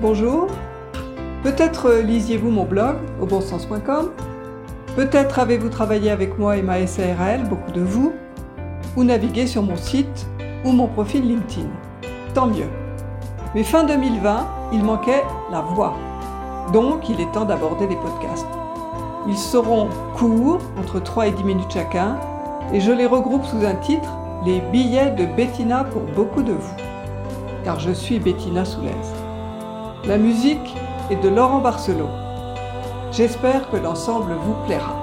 Bonjour. Peut-être lisiez-vous mon blog au bonsens.com. Peut-être avez-vous travaillé avec moi et ma SARL, beaucoup de vous, ou navigué sur mon site ou mon profil LinkedIn. Tant mieux. Mais fin 2020, il manquait la voix. Donc, il est temps d'aborder les podcasts. Ils seront courts, entre 3 et 10 minutes chacun, et je les regroupe sous un titre Les billets de Bettina pour beaucoup de vous. Car je suis Bettina Soulaise. La musique est de Laurent Barcelot. J'espère que l'ensemble vous plaira.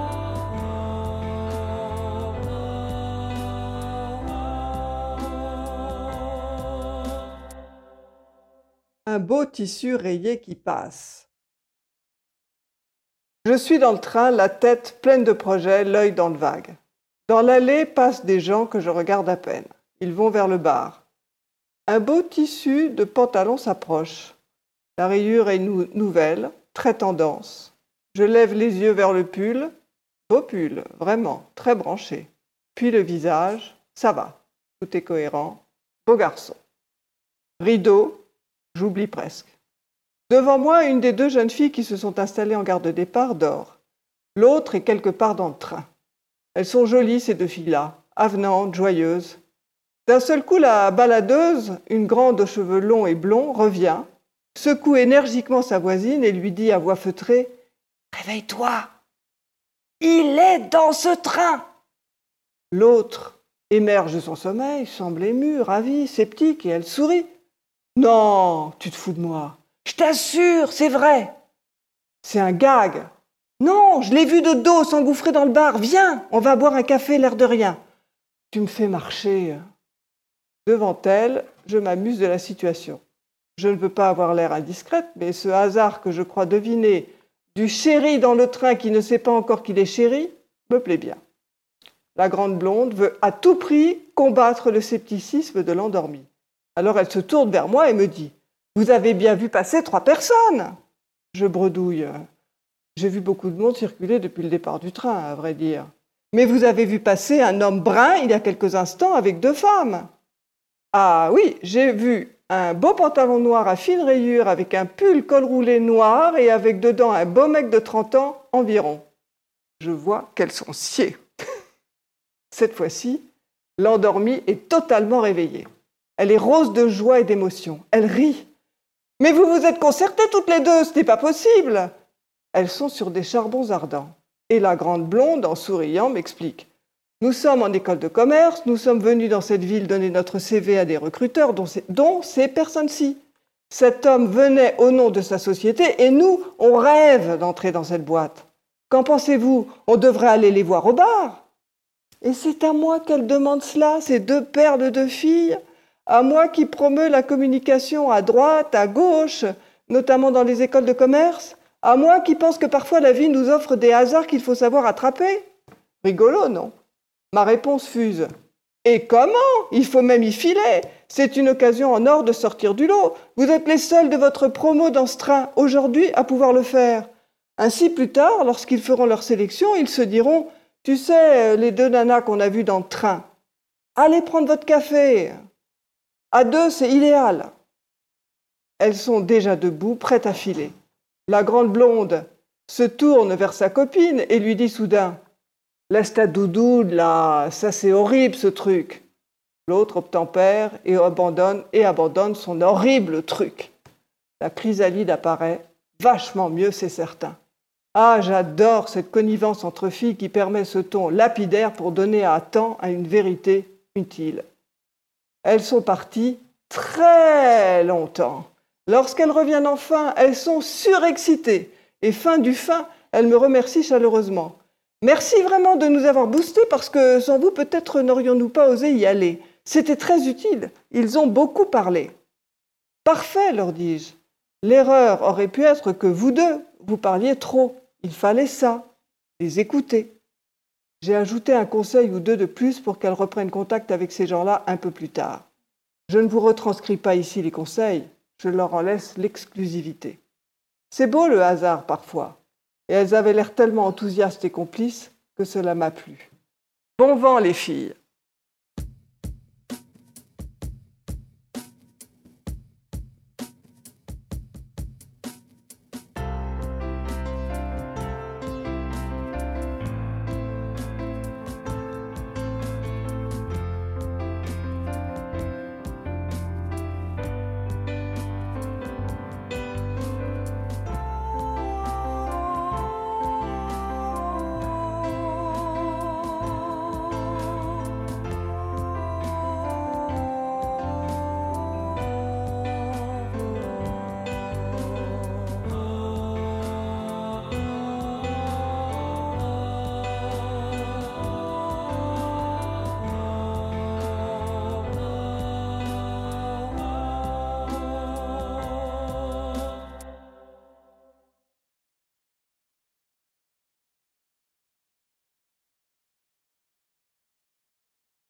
Un beau tissu rayé qui passe. Je suis dans le train, la tête pleine de projets, l'œil dans le vague. Dans l'allée passent des gens que je regarde à peine. Ils vont vers le bar. Un beau tissu de pantalon s'approche. La rayure est nouvelle, très tendance. Je lève les yeux vers le pull. Beau pull, vraiment, très branché. Puis le visage, ça va, tout est cohérent. Beau garçon. Rideau, j'oublie presque. Devant moi, une des deux jeunes filles qui se sont installées en gare de départ dort. L'autre est quelque part dans le train. Elles sont jolies, ces deux filles-là, avenantes, joyeuses. D'un seul coup, la baladeuse, une grande aux cheveux longs et blonds, revient, secoue énergiquement sa voisine et lui dit à voix feutrée Réveille-toi Il est dans ce train L'autre émerge de son sommeil, semble ému, ravi, sceptique, et elle sourit. Non, tu te fous de moi. Je t'assure, c'est vrai. C'est un gag. Non, je l'ai vu de dos s'engouffrer dans le bar. Viens, on va boire un café, l'air de rien. Tu me fais marcher. Devant elle, je m'amuse de la situation. Je ne veux pas avoir l'air indiscrète, mais ce hasard que je crois deviner du chéri dans le train qui ne sait pas encore qu'il est chéri me plaît bien. La grande blonde veut à tout prix combattre le scepticisme de l'endormi. Alors elle se tourne vers moi et me dit Vous avez bien vu passer trois personnes Je bredouille. J'ai vu beaucoup de monde circuler depuis le départ du train, à vrai dire. Mais vous avez vu passer un homme brun il y a quelques instants avec deux femmes. Ah oui, j'ai vu un beau pantalon noir à fine rayure avec un pull col roulé noir et avec dedans un beau mec de 30 ans environ. Je vois qu'elles sont sciées. Cette fois-ci, l'endormie est totalement réveillée. Elle est rose de joie et d'émotion. Elle rit. Mais vous vous êtes concertées toutes les deux, ce n'est pas possible. Elles sont sur des charbons ardents. Et la grande blonde, en souriant, m'explique. Nous sommes en école de commerce, nous sommes venus dans cette ville donner notre CV à des recruteurs, dont, ces personnes-ci. Cet homme venait au nom de sa société et nous, on rêve d'entrer dans cette boîte. Qu'en pensez-vous? On devrait aller les voir au bar. Et c'est à moi qu'elle demande cela, ces deux perles de filles. À moi qui promeut la communication à droite, à gauche, notamment dans les écoles de commerce. À moi qui pense que parfois la vie nous offre des hasards qu'il faut savoir attraper. Rigolo, non? Ma réponse fuse. Et comment Il faut même y filer. C'est une occasion en or de sortir du lot. Vous êtes les seuls de votre promo dans ce train aujourd'hui à pouvoir le faire. Ainsi, plus tard, lorsqu'ils feront leur sélection, ils se diront Tu sais, les deux nanas qu'on a vues dans le train, allez prendre votre café. À deux, c'est idéal. Elles sont déjà debout, prêtes à filer. La grande blonde se tourne vers sa copine et lui dit soudain Laisse ta là, ça c'est horrible ce truc. L'autre obtempère et abandonne et abandonne son horrible truc. La chrysalide apparaît, vachement mieux c'est certain. Ah, j'adore cette connivence entre filles qui permet ce ton lapidaire pour donner à temps à une vérité utile. Elles sont parties très longtemps. Lorsqu'elles reviennent enfin, elles sont surexcitées. Et fin du fin, elles me remercient chaleureusement. Merci vraiment de nous avoir boostés parce que sans vous, peut-être n'aurions-nous pas osé y aller. C'était très utile. Ils ont beaucoup parlé. Parfait, leur dis-je. L'erreur aurait pu être que vous deux, vous parliez trop. Il fallait ça, les écouter. J'ai ajouté un conseil ou deux de plus pour qu'elles reprennent contact avec ces gens-là un peu plus tard. Je ne vous retranscris pas ici les conseils, je leur en laisse l'exclusivité. C'est beau le hasard parfois et elles avaient l'air tellement enthousiastes et complices que cela m'a plu. Bon vent, les filles